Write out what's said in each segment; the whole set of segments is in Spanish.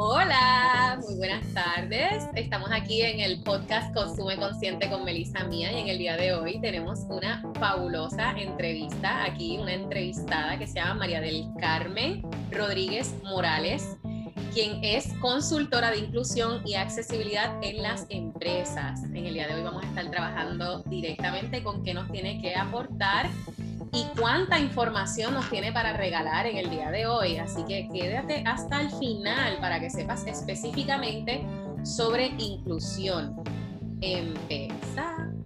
Hola, muy buenas tardes. Estamos aquí en el podcast Consume Consciente con Melissa Mía y en el día de hoy tenemos una fabulosa entrevista. Aquí una entrevistada que se llama María del Carmen Rodríguez Morales, quien es consultora de inclusión y accesibilidad en las empresas. En el día de hoy vamos a estar trabajando directamente con qué nos tiene que aportar y cuánta información nos tiene para regalar en el día de hoy. Así que quédate hasta el final para que sepas específicamente sobre inclusión. Empezamos.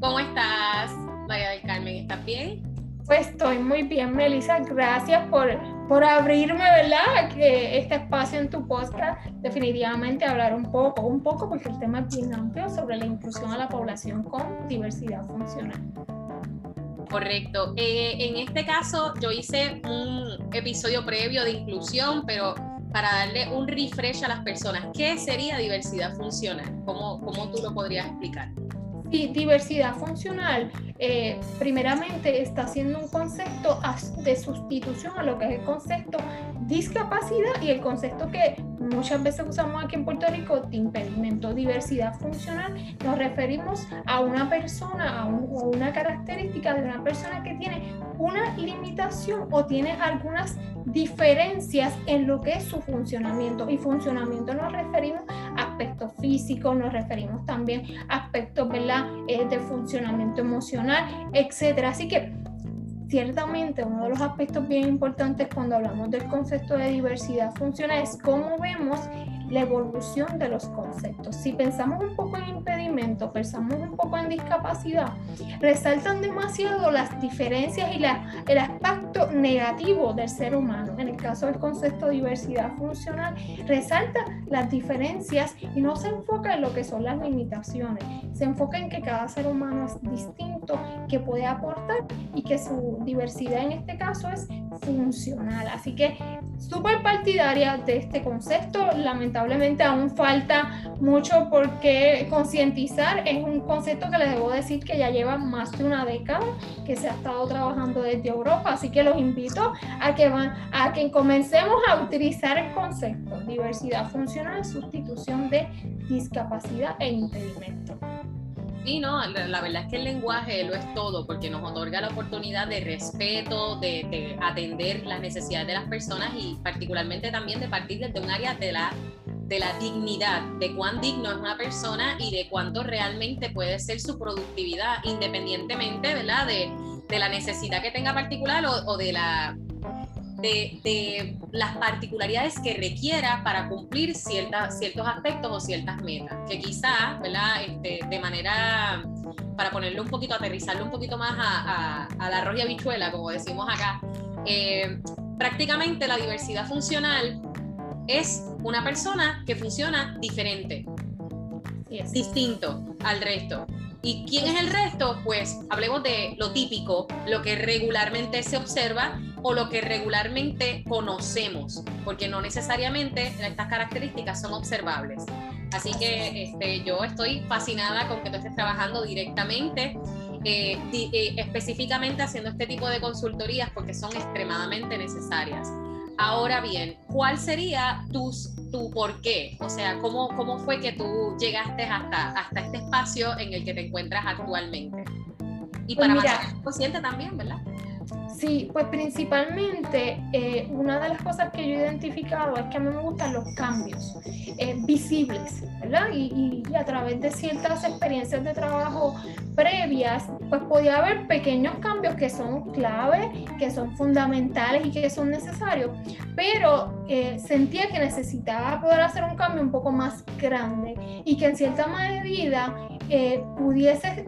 ¿Cómo estás, María del Carmen? ¿Estás bien? Pues estoy muy bien, Melissa. Gracias por, por abrirme, ¿verdad? Que este espacio en tu podcast, definitivamente hablar un poco, un poco, porque el tema es bien amplio sobre la inclusión a la población con diversidad funcional. Correcto. Eh, en este caso, yo hice un episodio previo de inclusión, pero para darle un refresh a las personas, ¿qué sería diversidad funcional? ¿Cómo, cómo tú lo podrías explicar? Sí, diversidad funcional, eh, primeramente está siendo un concepto de sustitución a lo que es el concepto discapacidad y el concepto que muchas veces usamos aquí en Puerto Rico de impedimento, diversidad funcional, nos referimos a una persona, a, una característica de una persona que tiene una limitación o tiene algunas diferencias en lo que es su funcionamiento. Y funcionamiento nos referimos a aspectos físicos, nos referimos también a aspectos. Eh, de funcionamiento emocional, etc. Así que ciertamente uno de los aspectos bien importantes cuando hablamos del concepto de diversidad funcional es cómo vemos la evolución de los conceptos. Si pensamos un poco en pensamos un poco en discapacidad, resaltan demasiado las diferencias y el aspecto negativo del ser humano. En el caso del concepto de diversidad funcional, resalta las diferencias y no se enfoca en lo que son las limitaciones, se enfoca en que cada ser humano es distinto, que puede aportar y que su diversidad en este caso es funcional. Así que súper partidaria de este concepto, lamentablemente aún falta mucho por qué concientizar. Es un concepto que les debo decir que ya lleva más de una década que se ha estado trabajando desde Europa, así que los invito a que, van, a que comencemos a utilizar el concepto diversidad funcional, sustitución de discapacidad e impedimento. Sí, no, la, verdad es que el lenguaje lo es todo porque nos otorga la oportunidad de respeto, de, de, atender las necesidades de las personas y particularmente también de partir desde un área de la de la dignidad, de cuán digno es una persona y de cuánto realmente puede ser su productividad, independientemente ¿verdad? De, de la necesidad que tenga particular o, de, la, de, de, las particularidades que requiera para cumplir ciertas, ciertos aspectos o ciertas metas, que quizá ¿verdad? Este, de manera, para ponerle un poquito, aterrizarlo un poquito más a, a, la arroz habichuela, como decimos acá, eh, prácticamente la diversidad funcional es una persona que funciona diferente, distinto al resto. ¿Y quién es el resto? Pues hablemos de lo típico, lo que regularmente se observa o lo que regularmente conocemos, porque no necesariamente estas características son observables. Así que este, yo estoy fascinada con que tú estés trabajando directamente, eh, eh, específicamente haciendo este tipo de consultorías porque son extremadamente necesarias. Ahora bien, ¿cuál sería tus, tu por qué? O sea, ¿cómo, ¿cómo fue que tú llegaste hasta, hasta este espacio en el que te encuentras actualmente? Y pues para pues consciente también, ¿verdad? Sí, pues principalmente eh, una de las cosas que yo he identificado es que a mí me gustan los cambios eh, visibles, ¿verdad? Y, a través de ciertas experiencias de trabajo previas, pues podía haber pequeños cambios que son clave, que son fundamentales y que son necesarios, pero eh, sentía que necesitaba poder hacer un cambio un poco más grande y que en cierta medida pudiese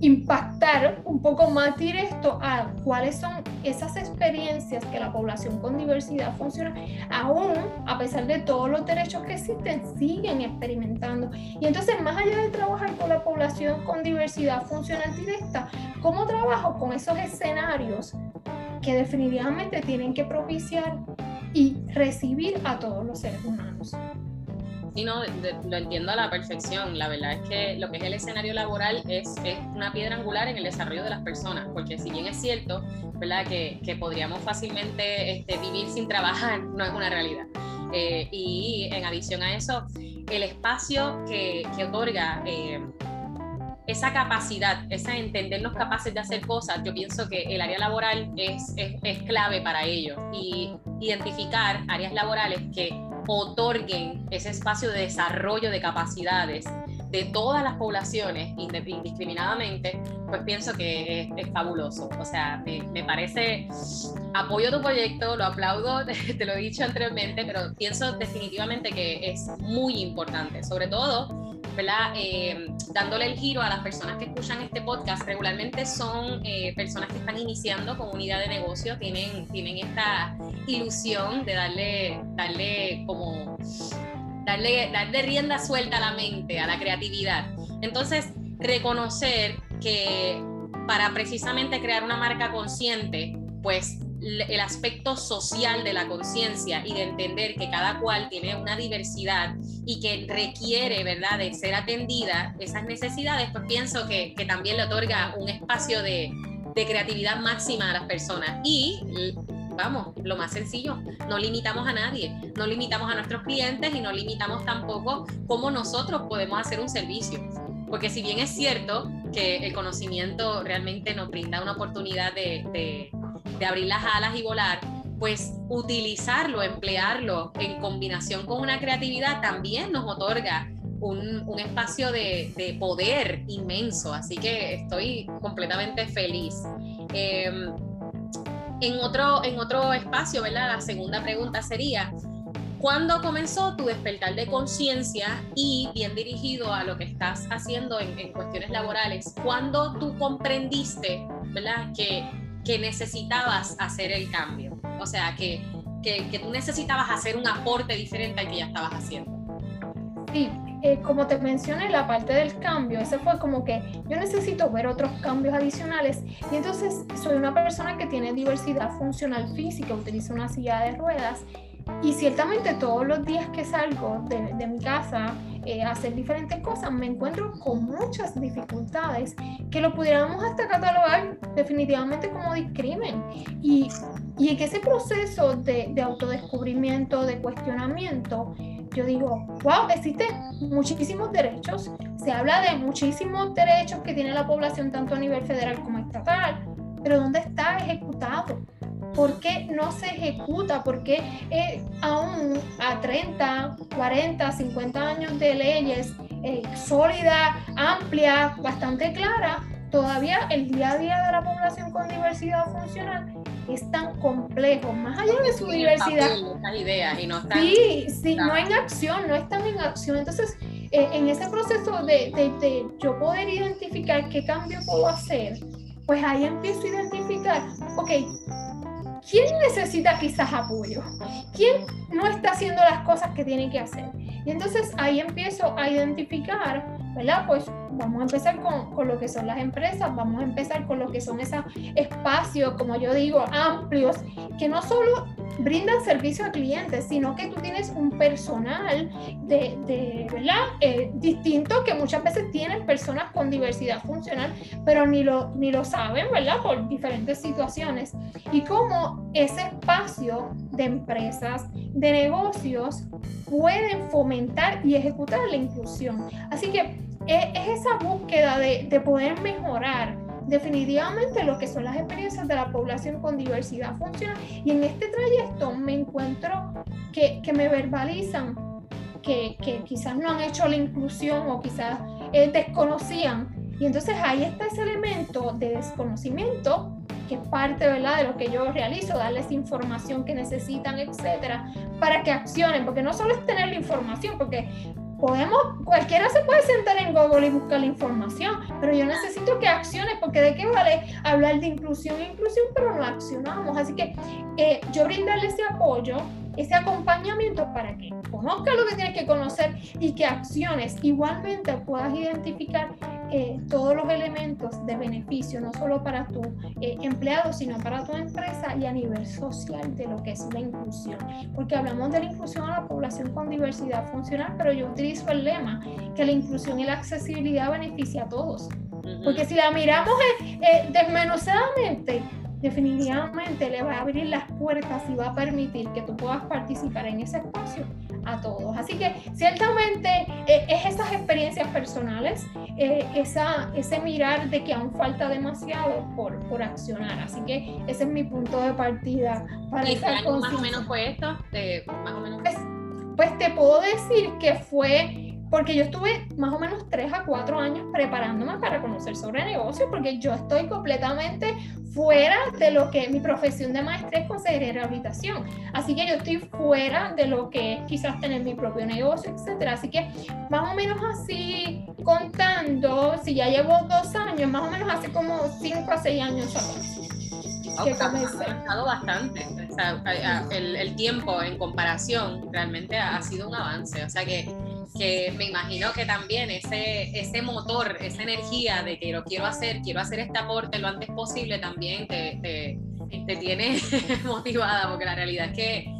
impactar un poco más directo a cuáles son esas experiencias que la población con diversidad funciona, aún a pesar de todos los derechos que existen, siguen experimentando. Y entonces, más allá de trabajar con la población con diversidad funcional directa, ¿cómo trabajo con esos escenarios que definitivamente tienen que propiciar y recibir a todos los seres humanos? Sí, no, lo entiendo a la perfección. La verdad es que lo que es el escenario laboral es, es una piedra angular en el desarrollo de las personas, porque si bien es cierto, ¿verdad? Que, que podríamos fácilmente este, vivir sin trabajar, no es una realidad. Eh, y en adición a eso, el espacio que, que otorga eh, esa capacidad, esa entendernos capaces de hacer cosas, yo pienso que el área laboral es, es, es clave para ello. Y identificar áreas laborales que otorguen ese espacio de desarrollo de capacidades de todas las poblaciones indiscriminadamente, pues pienso que es, fabuloso. O sea, me, me, parece, apoyo tu proyecto, lo aplaudo, te lo he dicho anteriormente, pero pienso definitivamente que es muy importante, sobre todo Eh, dándole el giro a las personas que escuchan este podcast, regularmente son eh, personas que están iniciando con unidad de negocio, tienen, tienen esta ilusión de darle, darle como, darle, darle rienda suelta a la mente, a la creatividad. Entonces, reconocer que para precisamente crear una marca consciente, pues el aspecto social de la conciencia y de entender que cada cual tiene una diversidad y que requiere, ¿verdad?, de ser atendida esas necesidades, pues pienso que, también le otorga un espacio de, creatividad máxima a las personas. Y vamos, lo más sencillo, no limitamos a nadie, no limitamos a nuestros clientes y no limitamos tampoco cómo nosotros podemos hacer un servicio. Porque si bien es cierto que el conocimiento realmente nos brinda una oportunidad de, de abrir las alas y volar, pues utilizarlo, emplearlo en combinación con una creatividad también nos otorga un, un espacio de, de, poder inmenso. Así que estoy completamente feliz. Em, en, otro, en otro espacio, ¿verdad? La segunda pregunta sería, ¿cuándo comenzó tu despertar de conciencia y bien dirigido a lo que estás haciendo en, en cuestiones laborales? ¿Cuándo tú comprendiste, ¿verdad? Que que necesitabas hacer el cambio. O sea, que, que, que, tú necesitabas hacer un aporte diferente al que ya estabas haciendo. Sí, eh, como te mencioné, la parte del cambio, ese fue como que yo necesito ver otros cambios adicionales y entonces soy una persona que tiene diversidad funcional física, utiliza una silla de ruedas y ciertamente todos los días que salgo de, mi casa eh, a hacer diferentes cosas, me encuentro con muchas dificultades que lo pudiéramos hasta catalogar definitivamente como discrimen. Y, y en ese proceso de, de autodescubrimiento, de cuestionamiento, yo digo, wow, existen muchísimos derechos, se habla de muchísimos derechos que tiene la población tanto a nivel federal como estatal, pero ¿dónde está ejecutado? ¿Por qué no se ejecuta? ¿Por qué eh, aún a 30, 40, 50 años de leyes eh, sólida, amplia, bastante clara, todavía el día a día de la población con diversidad funcional es tan complejo, más allá de su diversidad. ideas y no están, sí, sí, no en acción, no están en acción. Entonces, eh, en ese proceso de, de, de yo poder identificar qué cambio puedo hacer, pues ahí empiezo a identificar, ok, ¿quién necesita quizás apoyo? ¿Quién no está haciendo las cosas que tiene que hacer? Y entonces ahí empiezo a identificar, ¿verdad? Pues vamos a empezar con, con, lo que son las empresas, vamos a empezar con lo que son esos espacios, como yo digo, amplios, que no solo brindan servicio a clientes, sino que tú tienes un personal de, de ¿verdad? Eh, distinto que muchas veces tienen personas con diversidad funcional, pero ni lo, ni lo saben, ¿verdad? Por diferentes situaciones. Y cómo ese espacio de empresas, de negocios, pueden fomentar y ejecutar la inclusión. Así que es, es esa búsqueda de, de poder mejorar definitivamente lo que son las experiencias de la población con diversidad funcional. Y en este trayecto me encuentro que, que me verbalizan que, que, quizás no han hecho la inclusión o quizás eh, desconocían. Y entonces ahí está ese elemento de desconocimiento que es parte ¿verdad? de lo que yo realizo, darles información que necesitan, etcétera, para que accionen, porque no solo es tener la información, porque podemos, cualquiera se puede sentar en Google y buscar la información, pero yo necesito que acciones, porque de qué vale hablar de inclusión e inclusión, pero no accionamos. Así que eh, yo brindarle ese apoyo, ese acompañamiento para que conozca lo que tienes que conocer y que acciones igualmente puedas identificar eh, todos los elementos de beneficio, no solo para tu eh, empleado, sino para tu empresa y a nivel social de lo que es la inclusión. Porque hablamos de la inclusión a la población con diversidad funcional, pero yo utilizo el lema que la inclusión y la accesibilidad beneficia a todos. Porque si la miramos eh, desmenuzadamente, definitivamente le va a abrir las puertas y va a permitir que tú puedas participar en ese espacio a todos. Así que ciertamente eh, es esas experiencias personales, eh, esa, ese mirar de que aún falta demasiado por, por accionar. Así que ese es mi punto de partida para ¿Y más o menos fue esto? más o menos. Pues, pues te puedo decir que fue porque yo estuve más o menos tres a cuatro años preparándome para conocer sobre negocios, porque yo estoy completamente fuera de lo que mi profesión de maestra es consejería de rehabilitación. Así que yo estoy fuera de lo que es quizás tener mi propio negocio, etcétera. Así que más o menos así contando, si ya llevo dos años, más o menos hace como cinco a seis años atrás. Oh, que ha avanzado bastante. O sea, el, el, tiempo en comparación realmente ha sido un avance. O sea que que me imagino que también ese, ese motor, esa energía de que lo quiero hacer, quiero hacer este aporte lo antes posible, también te, te, te tiene motivada, porque la realidad es que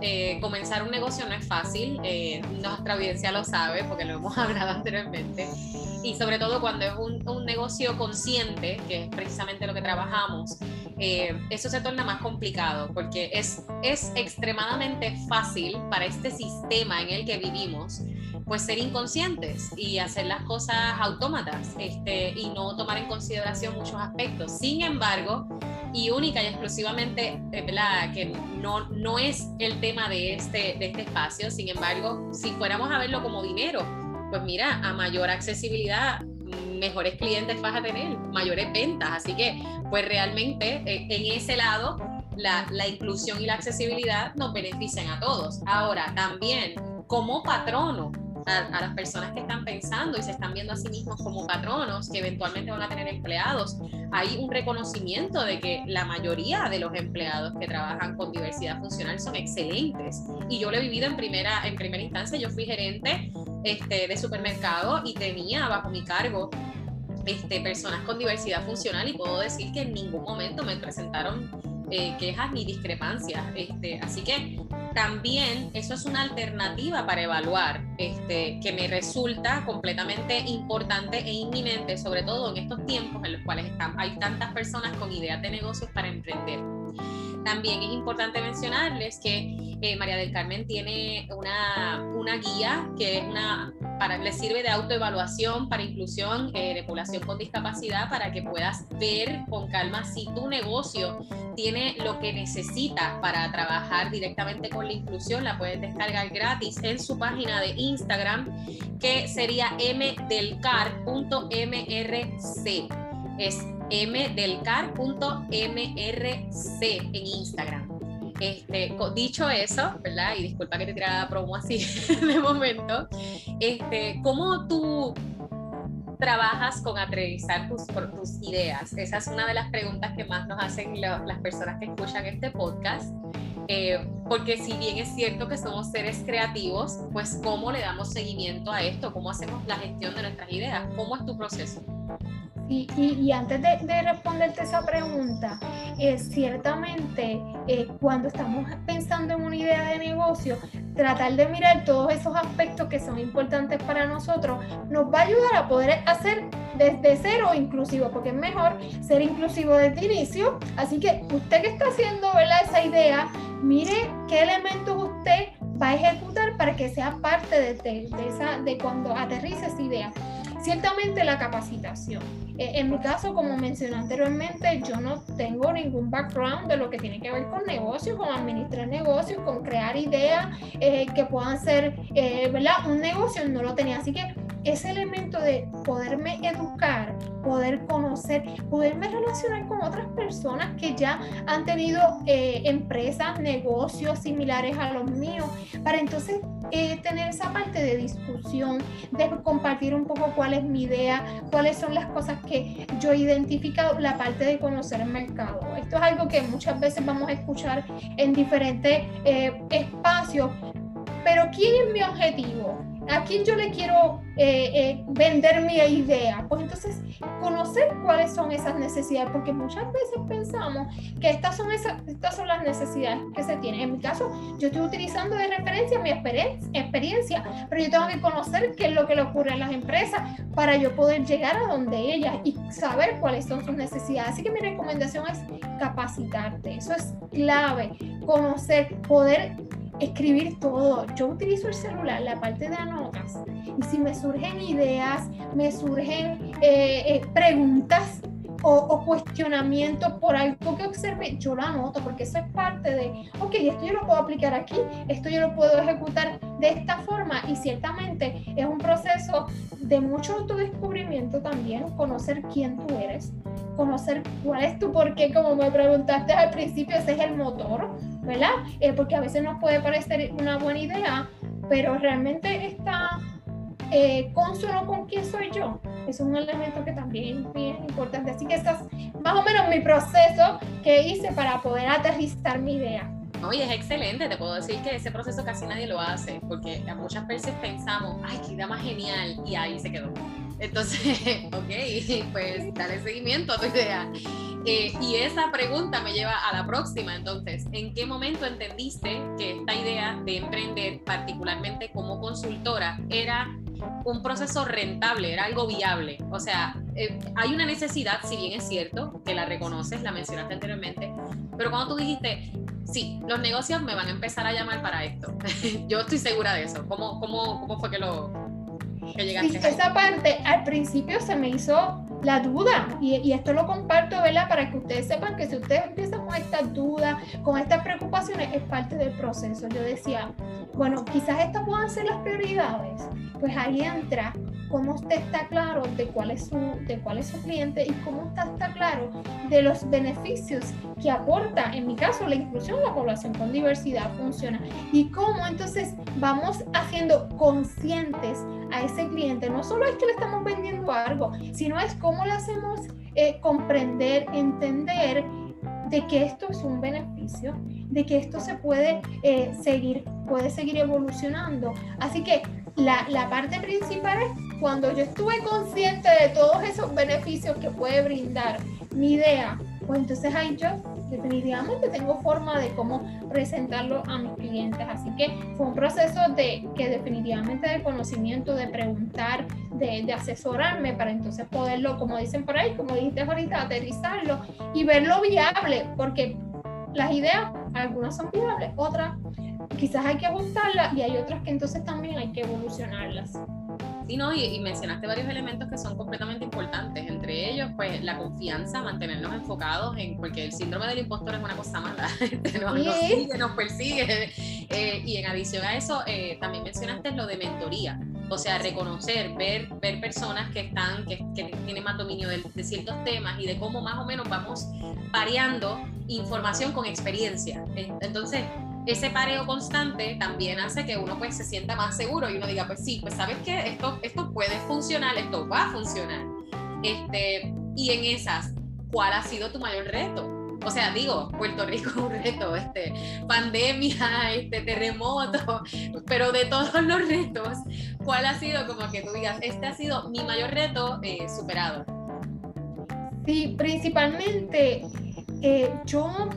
eh, comenzar un negocio no es fácil, eh, nuestra audiencia lo sabe porque lo hemos hablado anteriormente, y sobre todo cuando es un, un negocio consciente, que es precisamente lo que trabajamos, eh, eso se torna más complicado porque es, es extremadamente fácil para este sistema en el que vivimos pues ser inconscientes y hacer las cosas autómatas este, y no tomar en consideración muchos aspectos. Sin embargo, y única y exclusivamente, eh, ¿verdad? que no, no es el tema de este, de este espacio, sin embargo, si fuéramos a verlo como dinero, pues mira, a mayor accesibilidad, mejores clientes vas a tener, mayores ventas. Así que, pues realmente eh, en ese lado, la, la, inclusión y la accesibilidad nos benefician a todos. Ahora, también como patrono, a, las personas que están pensando y se están viendo a sí mismos como patronos, que eventualmente van a tener empleados, hay un reconocimiento de que la mayoría de los empleados que trabajan con diversidad funcional son excelentes. Y yo lo he vivido en primera, en primera instancia, yo fui gerente este, de supermercado y tenía bajo mi cargo este, personas con diversidad funcional y puedo decir que en ningún momento me presentaron eh, quejas ni discrepancias. Este, así que también eso es una alternativa para evaluar, este, que me resulta completamente importante e inminente, sobre todo en estos tiempos en los cuales están, hay tantas personas con ideas de negocios para emprender. También es importante mencionarles que eh, María del Carmen tiene una, una guía que es una, para, le sirve de autoevaluación para inclusión eh, de población con discapacidad para que puedas ver con calma si tu negocio tiene lo que necesita para trabajar directamente con la inclusión. La puedes descargar gratis en su página de Instagram que sería mdelcar.mrc. Es mdelcar.mrc en Instagram. Este, dicho eso, ¿verdad? Y disculpa que te tirara promo así de momento, este, ¿cómo tú trabajas con aterrizar tus, tus ideas? Esa es una de las preguntas que más nos hacen las personas que escuchan este podcast. Eh, porque si bien es cierto que somos seres creativos, pues ¿cómo le damos seguimiento a esto? ¿Cómo hacemos la gestión de nuestras ideas? ¿Cómo es tu proceso? Y, antes de, responderte esa pregunta, ciertamente eh, cuando estamos pensando en una idea de negocio, tratar de mirar todos esos aspectos que son importantes para nosotros nos va a ayudar a poder hacer desde cero inclusivo, porque es mejor ser inclusivo desde el inicio. Así que usted que está haciendo esa idea, mire qué elementos usted va a ejecutar para que sea parte de, de, esa, de cuando aterrice esa idea. Ciertamente la capacitación. Eh, en mi caso, como mencioné anteriormente, yo no tengo ningún background de lo que tiene que ver con negocios, con administrar negocios, con crear ideas eh, que puedan ser, eh, ¿verdad? Un negocio no lo tenía. Así que ese elemento de poderme educar, poder conocer, poderme relacionar con otras personas que ya han tenido eh, empresas, negocios similares a los míos, para entonces eh, tener esa parte de discusión, de compartir un poco cuál es mi idea, cuáles son las cosas que yo he identificado, la parte de conocer el mercado. Esto es algo que muchas veces vamos a escuchar en diferentes eh, espacios, pero ¿quién es mi objetivo? ¿A quién yo le quiero eh, eh, vender mi idea? Pues entonces conocer cuáles son esas necesidades, porque muchas veces pensamos que estas son, esas, estas son las necesidades que se tienen. En mi caso, yo estoy utilizando de referencia mi experiencia, pero yo tengo que conocer qué es lo que le ocurre a las empresas para yo poder llegar a donde ellas y saber cuáles son sus necesidades. Así que mi recomendación es capacitarte. Eso es clave, conocer, poder escribir todo. Yo utilizo el celular, la parte de anotas, y si me surgen ideas, me surgen eh, eh, preguntas o, o, cuestionamientos por algo que observe, yo lo anoto porque eso es parte de, ok, esto yo lo puedo aplicar aquí, esto yo lo puedo ejecutar de esta forma y ciertamente es un proceso de mucho autodescubrimiento también, conocer quién tú eres, conocer cuál es tu por qué, como me preguntaste al principio, ese es el motor, ¿verdad? Eh, porque a veces nos puede parecer una buena idea, pero realmente está eh, consono con quién soy yo. Es un elemento que también es bien importante. Así que este es más o menos mi proceso que hice para poder aterrizar mi idea. Oye, es excelente, te puedo decir que ese proceso casi nadie lo hace, porque muchas veces pensamos, ay, qué idea más genial, y ahí se quedó. Entonces, ok, pues dale seguimiento a tu idea. Eh, y esa pregunta me lleva a la próxima, entonces, ¿en qué momento entendiste que esta idea de emprender, particularmente como consultora, era un proceso rentable, era algo viable? O sea, eh, hay una necesidad, si bien es cierto, que la reconoces, la mencionaste anteriormente, pero cuando tú dijiste, sí, los negocios me van a empezar a llamar para esto, yo estoy segura de eso. ¿Cómo, cómo, cómo fue que lo, esa parte al principio se me hizo la duda y, y, esto lo comparto, ¿verdad? Para que ustedes sepan que si ustedes empiezan con estas dudas, con estas preocupaciones, es parte del proceso. Yo decía, bueno, quizás estas puedan ser las prioridades. Pues ahí entra cómo usted está claro de cuál es su, de cuál es su cliente y cómo usted está claro de los beneficios que aporta, en mi caso, la inclusión de la población con diversidad funciona y cómo entonces vamos haciendo conscientes a ese cliente. No solo es que le estamos vendiendo algo, sino es cómo le hacemos eh, comprender, entender de que esto es un beneficio, de que esto se puede eh, seguir, puede seguir evolucionando. Así que la, la, parte principal es cuando yo estuve consciente de todos esos beneficios que puede brindar mi idea, pues entonces ahí yo definitivamente tengo forma de cómo presentarlo a mis clientes. Así que fue un proceso de que definitivamente de conocimiento, de preguntar, de, de asesorarme para entonces poderlo, como dicen por ahí, como dijiste ahorita, aterrizarlo y verlo viable, porque las ideas, algunas son viables, otras quizás hay que ajustarlas y hay otras que entonces también hay que evolucionarlas. Sí, no, y, mencionaste varios elementos que son completamente importantes, entre ellos, pues la confianza, mantenernos enfocados en, porque el síndrome del impostor es una cosa mala, nos, nos sigue, nos persigue, eh, y en adición a eso, eh, también mencionaste lo de mentoría, o sea, reconocer, ver, ver personas que están, que, que tienen más dominio de, de, ciertos temas y de cómo más o menos vamos variando información con experiencia. Entonces, ese pareo constante también hace que uno pues se sienta más seguro y uno diga, pues sí, pues sabes que esto, esto puede funcionar, esto va a funcionar. Este, y en esas, ¿cuál ha sido tu mayor reto? O sea, digo, Puerto Rico es un reto, este, pandemia, este, terremoto, pero de todos los retos, ¿cuál ha sido como que tú digas, este ha sido mi mayor reto eh, superado? Sí, principalmente eh, yo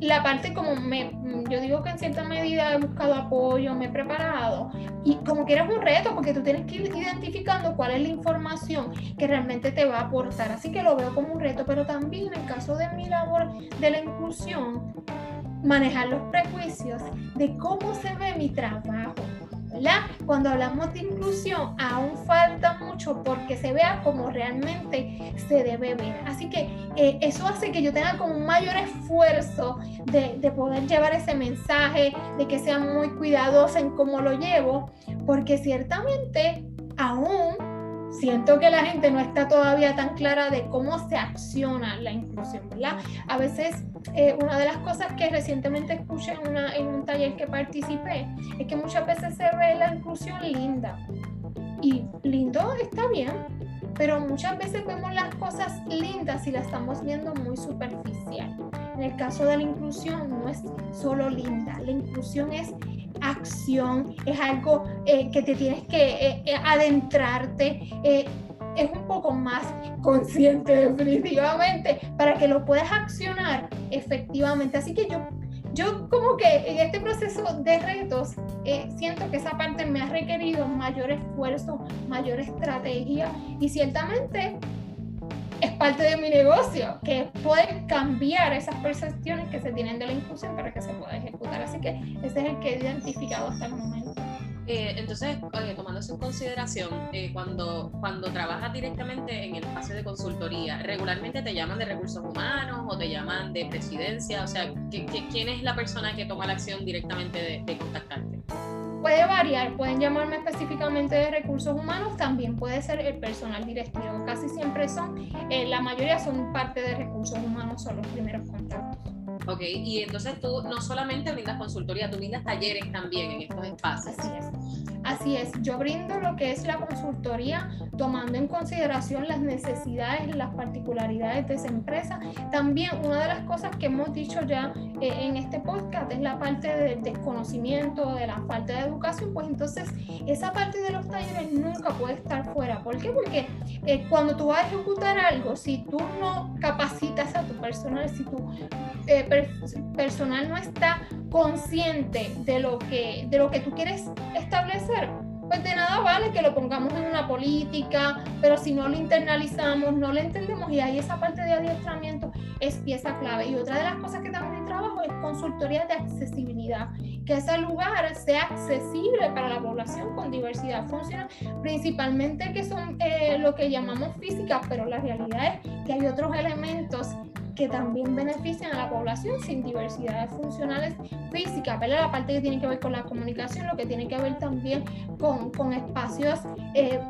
la parte como me, yo digo que en cierta medida he buscado apoyo, me he preparado y como que eres un reto porque tú tienes que ir identificando cuál es la información que realmente te va a aportar. Así que lo veo como un reto, pero también en el caso de mi labor de la inclusión, manejar los prejuicios de cómo se ve mi trabajo cuando hablamos de inclusión, aún falta mucho porque se vea como realmente se debe ver. Así que eh, eso hace que yo tenga como un mayor esfuerzo de, de poder llevar ese mensaje, de que sea muy cuidadosa en cómo lo llevo, porque ciertamente aún siento que la gente no está todavía tan clara de cómo se acciona la inclusión, ¿verdad? A veces, eh, una de las cosas que recientemente escuché en, una, en un taller que participé es que muchas veces se ve la inclusión linda. Y lindo está bien, pero muchas veces vemos las cosas lindas y las estamos viendo muy superficial. En el caso de la inclusión no es solo linda, la inclusión es acción, es algo eh, que te tienes que eh, adentrarte es un poco más consciente definitivamente para que lo puedas accionar efectivamente. Así que yo, yo como que en este proceso de retos eh, siento que esa parte me ha requerido mayor esfuerzo, mayor estrategia y ciertamente es parte de mi negocio, que puede cambiar esas percepciones que se tienen de la inclusión para que se pueda ejecutar. Así que ese es el que he identificado hasta el momento. Eh, entonces, oye, tomándose en consideración, eh, cuando, cuando trabajas directamente en el espacio de consultoría, regularmente te llaman de recursos humanos o te llaman de presidencia, o sea, quién es la persona que toma la acción directamente de, contactarte? Puede variar, pueden llamarme específicamente de recursos humanos, también puede ser el personal directivo, casi siempre son, eh, la mayoría son parte de recursos humanos, son los primeros contactos. Ok, y entonces tú no solamente brindas consultoría, tú brindas talleres también en estos espacios. Así es. Así es, yo brindo lo que es la consultoría tomando en consideración las necesidades, las particularidades de esa empresa. También una de las cosas que hemos dicho ya eh, en este podcast es la parte del desconocimiento, de la falta de educación, pues entonces esa parte de los talleres nunca puede estar fuera. ¿Por qué? Porque eh, cuando tú vas a ejecutar algo, si tú no capacitas a tu personal, si tu eh, personal no está consciente de lo que, de lo que tú quieres establecer, pues de nada vale que lo pongamos en una política, pero si no lo internalizamos, no lo entendemos y ahí esa parte de adiestramiento es pieza clave. Y otra de las cosas que también trabajo es consultoría de accesibilidad, que ese lugar sea accesible para la población con diversidad funcional, principalmente que son eh, lo que llamamos física, pero la realidad es que hay otros elementos que también benefician a la población sin diversidades funcionales físicas, ¿verdad? La parte que tiene que ver con la comunicación, lo que tiene que ver también con, con espacios eh,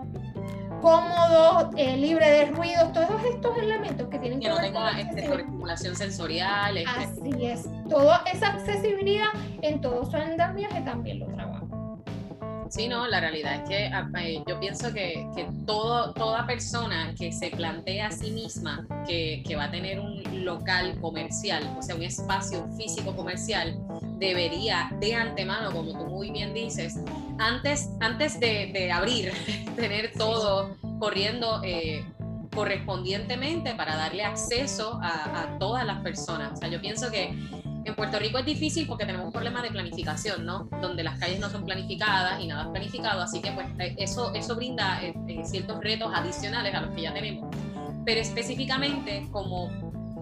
cómodos, eh, libre de ruidos, todos estos elementos que tienen que, que no tenga este, estimulación sensorial. Este. Así es, toda esa accesibilidad en todo su andamiaje también lo trabaja. Sí, no, la realidad es que ah, eh, yo pienso que, todo, toda persona que se plantea a sí misma que, va a tener un local comercial, o sea, un espacio físico comercial, debería de antemano, como tú muy bien dices, antes, antes de, abrir, tener todo corriendo eh, correspondientemente para darle acceso a, a todas las personas. O sea, yo pienso que en Puerto Rico es difícil porque tenemos un problema de planificación, ¿no? Donde las calles no son planificadas y nada es planificado, así que pues eh, eso, eso brinda eh, eh, ciertos retos adicionales a los que ya tenemos. Pero específicamente como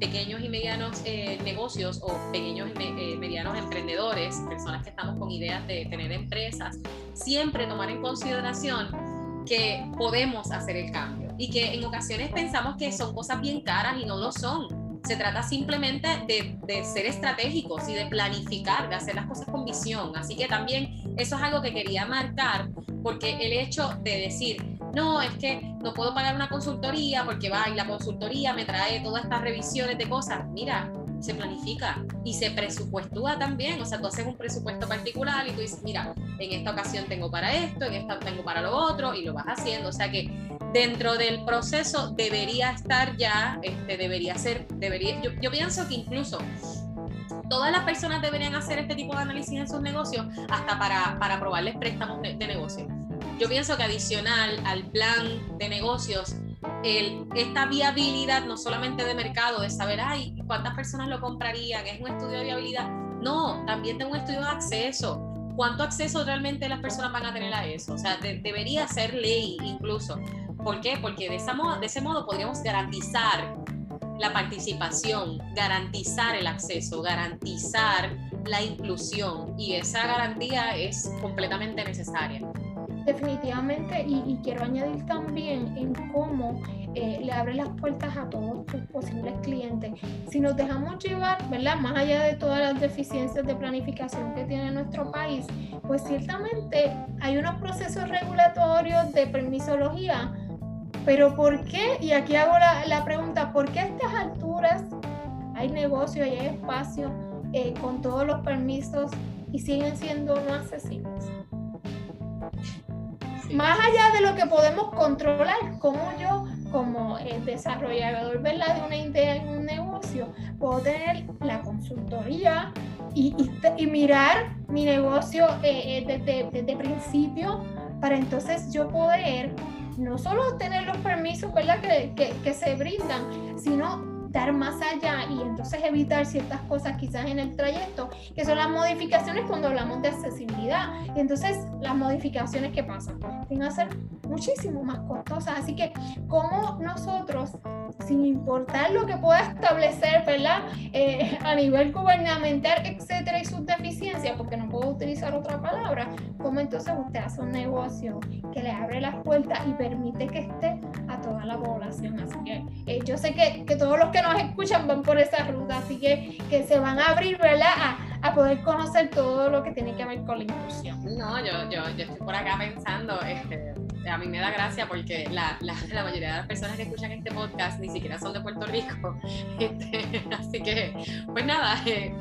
pequeños y medianos negocios o pequeños y medianos emprendedores, personas que estamos con ideas de tener empresas, siempre tomar en consideración que podemos hacer el cambio y que en ocasiones pensamos que son cosas bien caras y no lo son se trata simplemente de, ser estratégicos y de planificar, de hacer las cosas con visión. Así que también eso es algo que quería marcar, porque el hecho de decir, no, es que no puedo pagar una consultoría porque va y la consultoría me trae todas estas revisiones de cosas. Mira, se planifica y se presupuestúa también. O sea, tú haces un presupuesto particular y tú dices, mira, en esta ocasión tengo para esto, en esta tengo para lo otro y lo vas haciendo. O sea que dentro del proceso debería estar ya, este, debería ser, debería, yo, pienso que incluso todas las personas deberían hacer este tipo de análisis en sus negocios hasta para, para aprobarles préstamos de, de negocio. Yo pienso que adicional al plan de negocios, esta viabilidad no solamente de mercado, de saber, ay, cuántas personas lo comprarían, es un estudio de viabilidad, no, también tengo un estudio de acceso. ¿Cuánto acceso realmente las personas van a tener a eso? O sea, debería ser ley incluso. ¿Por qué? Porque de, esa modo, de ese modo podríamos garantizar la participación, garantizar el acceso, garantizar la inclusión y esa garantía es completamente necesaria. Definitivamente, y, quiero añadir también en cómo eh, le abre las puertas a todos tus posibles clientes. Si nos dejamos llevar, ¿verdad? Más allá de todas las deficiencias de planificación que tiene nuestro país, pues ciertamente hay unos procesos regulatorios de permisología pero ¿por qué? Y aquí hago la, pregunta, ¿por qué a estas alturas hay negocio y hay espacio eh, con todos los permisos y siguen siendo no accesibles? Más allá de lo que podemos controlar, como yo, como el desarrollador ¿verdad? de una idea en un negocio, puedo tener la consultoría y, y mirar mi negocio eh, desde, desde principio para entonces yo poder no solo tener los permisos ¿verdad? Que, que, que se brindan, sino más allá y entonces evitar ciertas cosas quizás en el trayecto, que son las modificaciones cuando hablamos de accesibilidad. Y entonces las modificaciones que pasan tienen que ser muchísimo más costosas. Así que, ¿cómo nosotros, sin importar lo que pueda establecer, ¿verdad? Eh, a nivel gubernamental, etcétera, y sus deficiencias, porque no puedo utilizar otra palabra, ¿cómo entonces usted hace un negocio que le abre las puertas y permite que esté toda la población? Así que eh, yo sé que, que todos los que nos escuchan van por esa ruta, así que, que se van a abrir, ¿verdad? A, a poder conocer todo lo que tiene que ver con la inclusión. No, yo, yo, yo estoy por acá pensando, este, a mí me da gracia porque la, la, la, mayoría de las personas que escuchan este podcast ni siquiera son de Puerto Rico. Este, así que, pues nada, eh,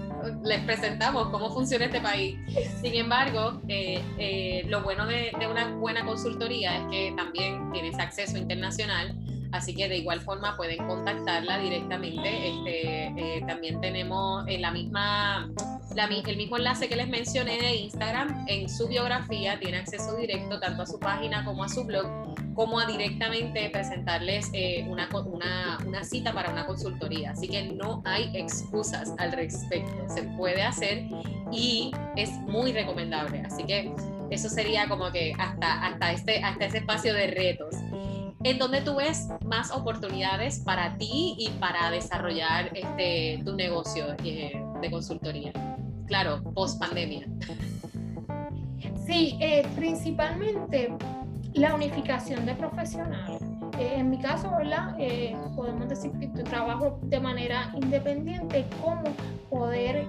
les presentamos cómo funciona este país. Sin embargo, eh, eh, lo bueno de, de, una buena consultoría es que también tienes acceso internacional Así que de igual forma pueden contactarla directamente. Este, eh, también tenemos en la misma, el mismo enlace que les mencioné de Instagram. En su biografía tiene acceso directo tanto a su página como a su blog, como a directamente presentarles eh, una, una, una cita para una consultoría. Así que no hay excusas al respecto. Se puede hacer y es muy recomendable. Así que eso sería como que hasta, hasta, este, hasta ese espacio de retos en donde tú ves más oportunidades para ti y para desarrollar este, tu negocio eh, de consultoría. Claro, post pandemia. Sí, eh, principalmente la unificación de profesionales. Eh, en mi caso, ¿verdad? podemos decir que trabajo de manera independiente, cómo poder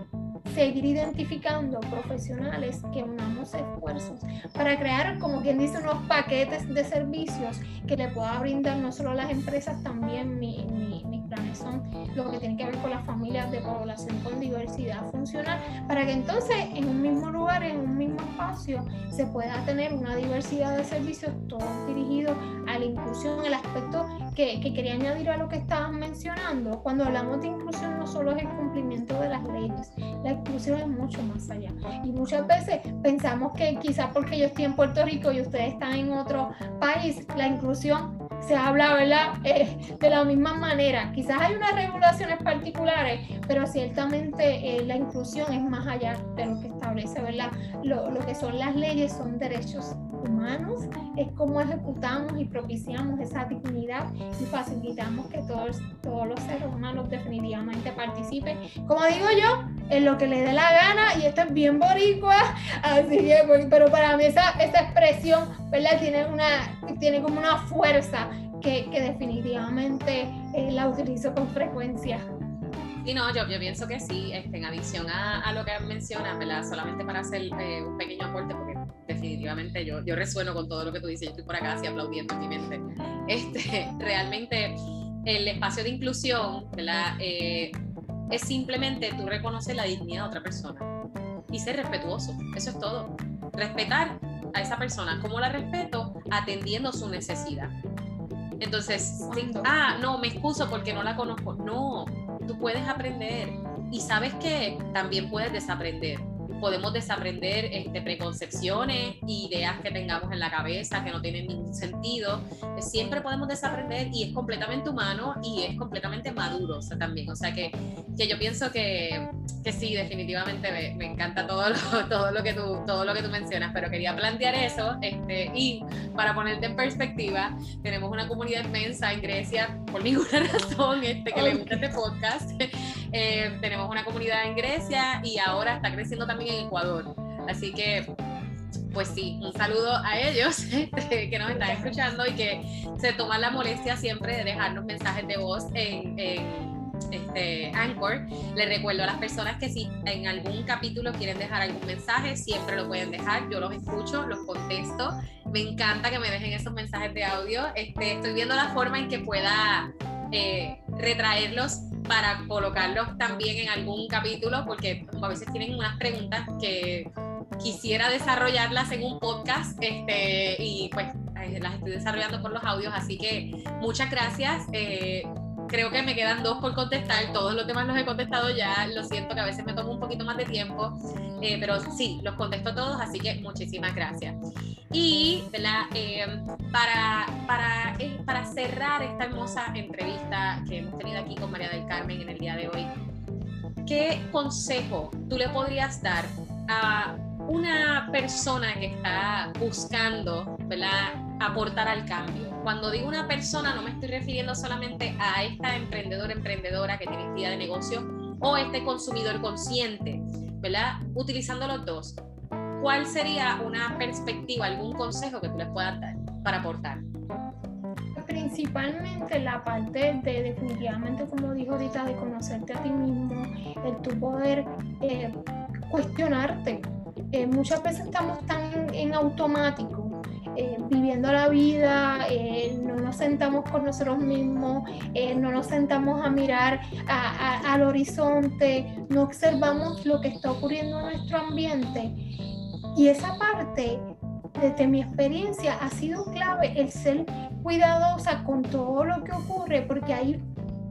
seguir identificando profesionales que unamos esfuerzos para crear, como quien dice, unos paquetes de servicios que le pueda brindar no solo a las empresas, también mi, mi, son lo que tiene que ver con las familias de población con diversidad funcional, para que entonces en un mismo lugar, en un mismo espacio, se pueda tener una diversidad de servicios, todos dirigidos a la inclusión, el aspecto que, que quería añadir a lo que estaban mencionando. Cuando hablamos de inclusión, no solo es el cumplimiento de las leyes, la inclusión es mucho más allá. Y muchas veces pensamos que quizás porque yo estoy en Puerto Rico y ustedes están en otro país, la inclusión se habla, ¿verdad? Eh, de la misma manera. Quizás hay unas regulaciones particulares, pero ciertamente eh, la inclusión es más allá de lo que establece, ¿verdad? Lo, lo, que son las leyes son derechos humanos, es como ejecutamos y propiciamos esa dignidad y facilitamos que todos, todos los seres humanos definitivamente participen, como digo yo, en lo que le dé la gana, y esto es bien boricua, así que, pero para mí esa, esa expresión, ¿verdad? Tiene, una, tiene como una fuerza que, que definitivamente eh, la utilizo con frecuencia. Sí, no, yo, yo pienso que sí, este, en adición a, a, lo que mencionas, ¿verdad? Solamente para hacer eh, un pequeño aporte, porque definitivamente yo, yo resueno con todo lo que tú dices, yo estoy por acá así aplaudiendo en mi mente. Este, realmente el espacio de inclusión. Eh, es simplemente tú reconocer la dignidad de otra persona y ser respetuoso, eso es todo. Respetar a esa persona, ¿cómo la respeto? Atendiendo su necesidad. Entonces, ah, no, me excuso porque no la conozco. No, tú puedes aprender y sabes que también puedes desaprender podemos desaprender este, preconcepciones, ideas que tengamos en la cabeza que no tienen ningún sentido. Siempre podemos desaprender y es completamente humano y es completamente maduro o sea, también. O sea que, que yo pienso que, que sí, definitivamente me, me, encanta todo lo, todo, lo que tú, todo lo que tú mencionas, pero quería plantear eso este, y para ponerte en perspectiva, tenemos una comunidad inmensa en Grecia, por ninguna razón este, que okay. le gusta este podcast. Eh, tenemos una comunidad en Grecia y ahora está creciendo también en Ecuador. Así que, pues sí, un saludo a ellos este, que nos están escuchando y que se toman la molestia siempre de dejarnos mensajes de voz en, este, Anchor. Les recuerdo a las personas que si en algún capítulo quieren dejar algún mensaje, siempre lo pueden dejar. Yo los escucho, los contesto. Me encanta que me dejen esos mensajes de audio. Este, estoy viendo la forma en que pueda eh, retraerlos para colocarlos también en algún capítulo, porque a veces tienen unas preguntas que quisiera desarrollarlas en un podcast este, y pues las estoy desarrollando por los audios, así que muchas gracias. Eh, creo que me quedan dos por contestar, todos los demás los he contestado ya, lo siento que a veces me tomo un poquito más de tiempo, eh, pero sí, los contesto todos, así que muchísimas gracias. Y eh, para, para, eh, para cerrar esta hermosa entrevista que hemos tenido aquí con María del Carmen en el día de hoy, ¿qué consejo tú le podrías dar a una persona que está buscando ¿verdad? aportar al cambio. Cuando digo una persona no me estoy refiriendo solamente a esta emprendedora, emprendedora que tiene idea de negocio o este consumidor consciente, ¿verdad? Utilizando los dos. ¿Cuál sería una perspectiva, algún consejo que tú les puedas dar para aportar? principalmente la parte de definitivamente, como dijo ahorita, de conocerte a ti mismo, el tu poder eh, cuestionarte, eh, muchas veces estamos tan en automático, viviendo la vida, eh, no nos sentamos con nosotros mismos, no nos sentamos a mirar al horizonte, no observamos lo que está ocurriendo en nuestro ambiente. Y esa parte, desde mi experiencia, ha sido clave el ser cuidadosa con todo lo que ocurre, porque hay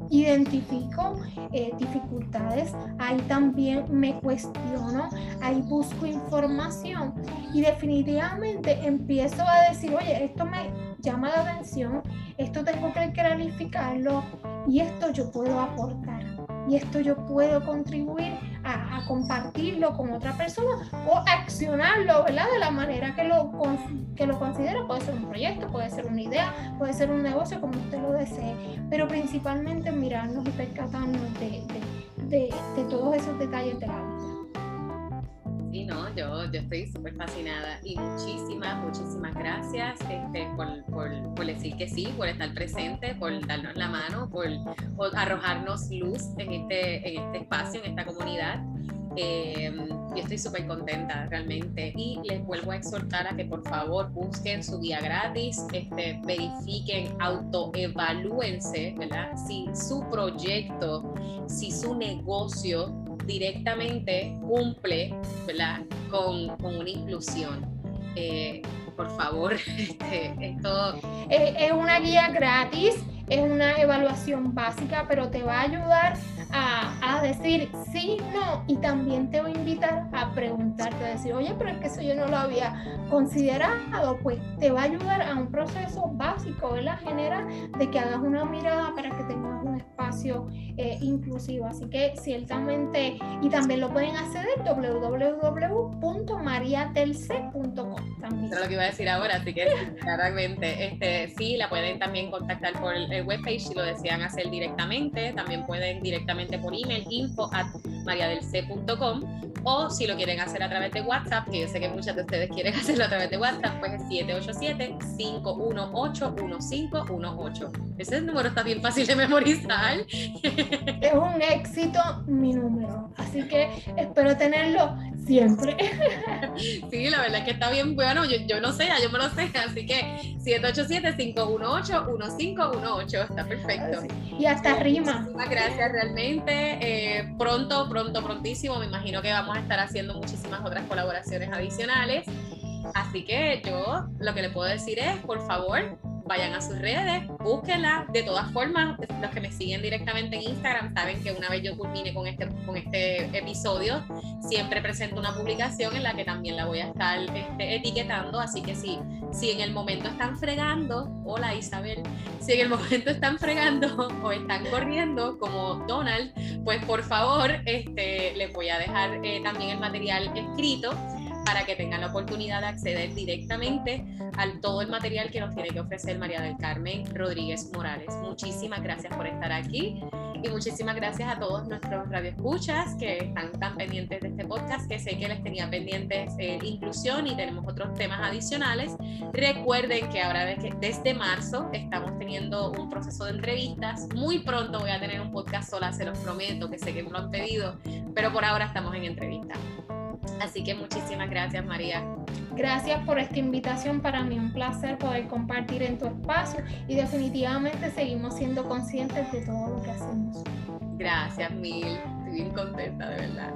identifico eh, dificultades, ahí también me cuestiono, ahí busco información y definitivamente empiezo a decir, oye, esto me llama la atención, esto tengo que clarificarlo y esto yo puedo aportar y esto yo puedo contribuir a, compartirlo con otra persona o accionarlo, ¿verdad? De la manera que lo, que lo considere. Puede ser un proyecto, puede ser una idea, puede ser un negocio, como usted lo desee, pero principalmente mirarnos y percatarnos de, de, todos esos detalles de la. No, yo, yo estoy súper fascinada y muchísimas, muchísimas gracias este, por, por, por, decir que sí, por estar presente, por darnos la mano, por, arrojarnos luz en este, en este espacio, en esta comunidad. Eh, yo estoy súper contenta realmente y les vuelvo a exhortar a que por favor busquen su guía gratis, este, verifiquen, autoevalúense, ¿verdad? Si su proyecto, si su negocio directamente cumple ¿verdad? Con, con una inclusión. Eh, por favor, esto... es una guía gratis, es una evaluación básica, pero te va a ayudar a, decir sí, no, y también te voy a invitar a preguntarte, a decir, oye, pero es que eso yo no lo había considerado, pues te va a ayudar a un proceso básico, ¿verdad? General, de que hagas una mirada para que tengas un espacio eh, inclusivo. Así que ciertamente, y también lo pueden acceder www.mariatelc.com. Eso es lo que iba a decir ahora, así que claramente, este, sí, la pueden también contactar por el webpage si lo desean hacer directamente, también pueden directamente por email info at mariadelc.com o si lo quieren hacer a través de WhatsApp, que yo sé que muchas de ustedes quieren hacerlo a través de WhatsApp, pues es 787-518-1518. Ese número está bien fácil de memorizar. Es un éxito mi número, así que espero tenerlo siempre. Sí, la verdad es que está bien bueno, yo, yo no sé, yo me lo sé, así que 787-518-1518, está perfecto. Y hasta rima. Muchísimas gracias realmente. Eh, pronto, pronto, prontísimo, me imagino que vamos a estar haciendo muchísimas otras colaboraciones adicionales. Así que yo lo que le puedo decir es, por favor, vayan a sus redes, búsquenla. De todas formas, los que me siguen directamente en Instagram saben que una vez yo culmine con este, con este episodio, siempre presento una publicación en la que también la voy a estar este, etiquetando. Así que si, si en el momento están fregando, hola Isabel, si en el momento están fregando o están corriendo como Donald, pues por favor este, les voy a dejar eh, también el material escrito para que tengan la oportunidad de acceder directamente al todo el material que nos tiene que ofrecer María del Carmen Rodríguez Morales. Muchísimas gracias por estar aquí y muchísimas gracias a todos nuestros radioescuchas que están tan pendientes de este podcast, que sé que les tenía pendientes eh, inclusión y tenemos otros temas adicionales. Recuerden que ahora desde marzo estamos teniendo un proceso de entrevistas. Muy pronto voy a tener un podcast sola, se los prometo, que sé que me lo han pedido, pero por ahora estamos en entrevista. Así que muchísimas gracias, María. Gracias por esta invitación. Para mí un placer poder compartir en tu espacio y definitivamente seguimos siendo conscientes de todo lo que hacemos. Gracias, Mil. Estoy bien contenta, de verdad.